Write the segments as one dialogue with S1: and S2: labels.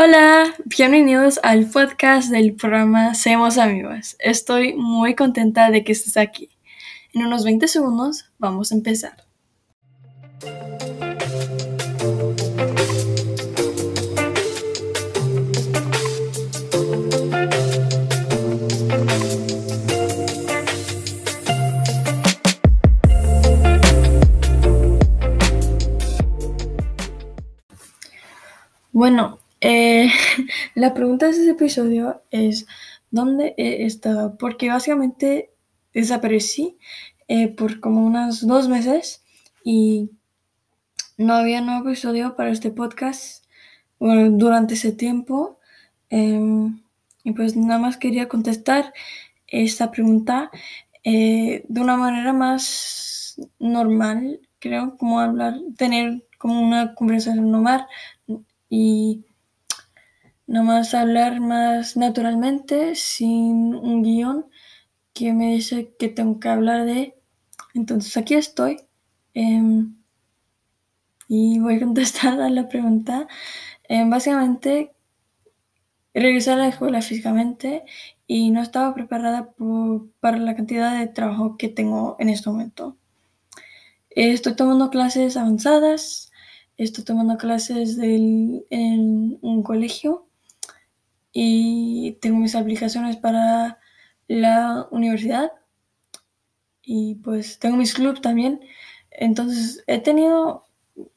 S1: Hola, bienvenidos al podcast del programa Seamos Amigos. Estoy muy contenta de que estés aquí. En unos 20 segundos vamos a empezar. Bueno, eh, la pregunta de este episodio es ¿dónde he estado? Porque básicamente desaparecí eh, por como unos dos meses y no había nuevo episodio para este podcast durante ese tiempo. Em, y pues nada más quería contestar esta pregunta eh, de una manera más normal, creo, como hablar, tener como una conversación normal y más hablar más naturalmente, sin un guion que me dice que tengo que hablar de. Entonces aquí estoy. Em, y voy a contestar a la pregunta. Em, básicamente, regresé a la escuela físicamente y no estaba preparada para la cantidad de trabajo que tengo en este momento. Estoy tomando clases avanzadas, estoy tomando clases en un colegio y tengo mis aplicaciones para la universidad y pues tengo mis clubs también. Entonces he tenido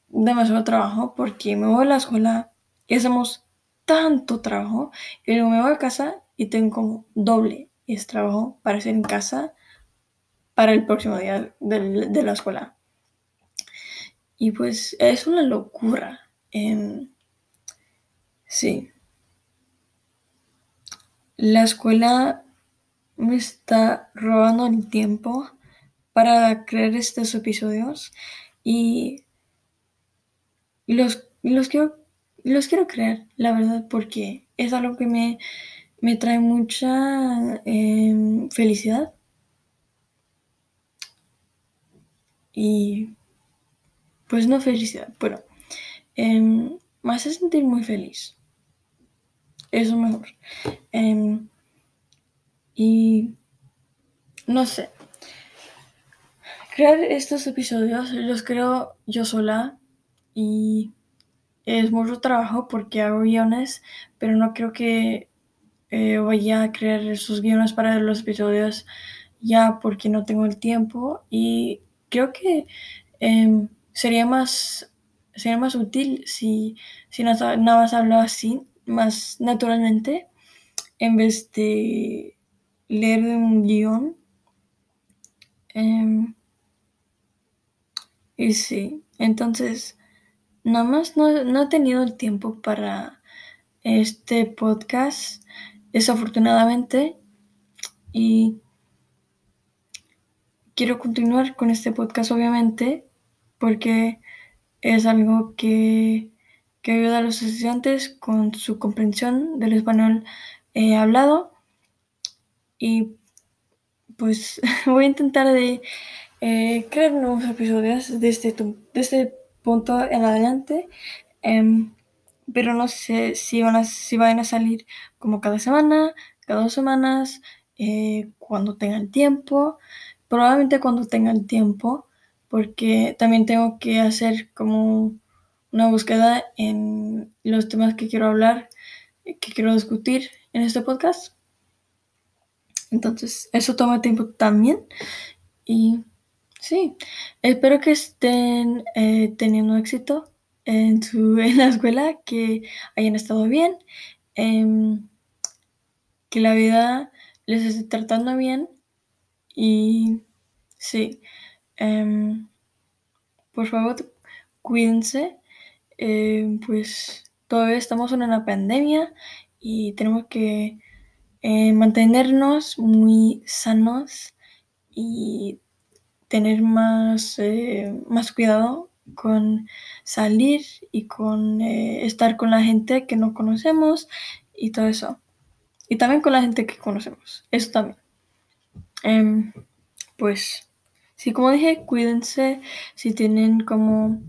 S1: demasiado trabajo porque me voy a la escuela y hacemos tanto trabajo y luego me voy a casa y tengo como doble trabajo para hacer en casa para el próximo día de, la escuela. Y pues es una locura. sí la escuela me está robando el tiempo para crear estos episodios y los, los, quiero, los quiero crear, la verdad, porque es algo que me, me trae mucha em, felicidad. Y pues no felicidad, pero em, me hace sentir muy feliz eso mejor. Em, y no sé. Crear estos episodios los creo yo sola y es mucho trabajo porque hago guiones, pero no creo que eh, vaya a crear esos guiones para los episodios ya porque no tengo el tiempo y creo que em, sería más sería más útil si, si nada más hablo así más naturalmente en vez de leer un guion. Em, y sí, entonces, nada más no, no he tenido el tiempo para este podcast, desafortunadamente, y quiero continuar con este podcast, obviamente, porque es algo que que ayuda a los estudiantes con su comprensión del español eh, hablado. Y pues voy a intentar de eh, crear nuevos episodios desde, este, este punto en adelante. Em, pero no sé si van, a, si van a salir como cada semana, cada dos semanas, eh, cuando tengan tiempo. Probablemente cuando tengan tiempo, porque también tengo que hacer como una búsqueda en los temas que quiero hablar, que quiero discutir en este podcast. Entonces, eso toma tiempo también. Y sí, espero que estén eh, teniendo éxito en, su, en la escuela, que hayan estado bien, em, que la vida les esté tratando bien. Y sí, em, por favor, cuídense eh, pues todavía estamos en una pandemia y tenemos que eh, mantenernos muy sanos y tener más, eh, más cuidado con salir y con estar con la gente que no conocemos y todo eso. Y también con la gente que conocemos. Eso también. Em, pues, sí, como dije, cuídense si tienen como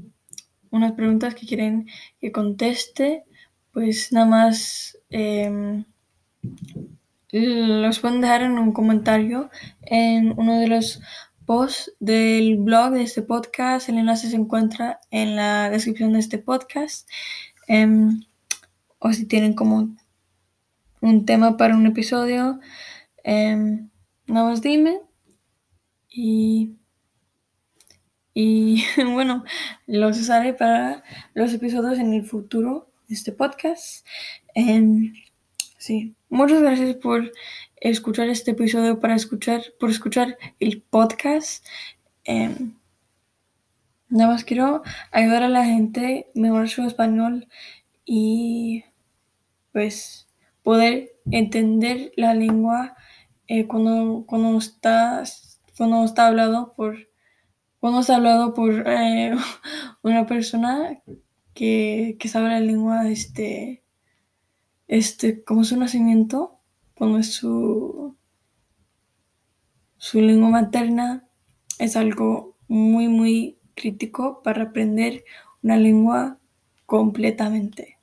S1: unas preguntas que quieren que conteste pues nada más em, los pueden dejar en un comentario en uno de los posts del blog de este podcast. El enlace se encuentra en la descripción de este podcast. Em, o si tienen como un tema para un episodio, em, nada más dime. Y, y bueno, los usaré para los episodios en el futuro de este podcast. Sí, muchas gracias por escuchar este episodio, para escuchar, por escuchar el podcast. Em, nada más quiero ayudar a la gente a mejorar su español y pues poder entender la lengua eh, cuando, cuando está cuando está hablado por cuando está hablado por eh, una persona que, que sabe la lengua este este, como su nacimiento, como es su, su lengua materna, es algo muy, muy crítico para aprender una lengua completamente.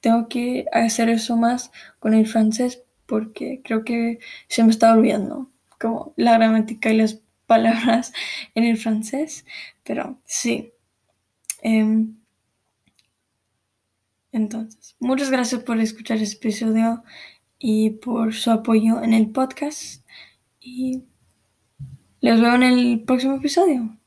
S1: Tengo que hacer eso más con el francés porque creo que se me está olvidando como la gramática y las palabras en el francés, pero sí. Em, entonces, muchas gracias por escuchar este episodio y por su apoyo en el podcast. Y les veo en el próximo episodio.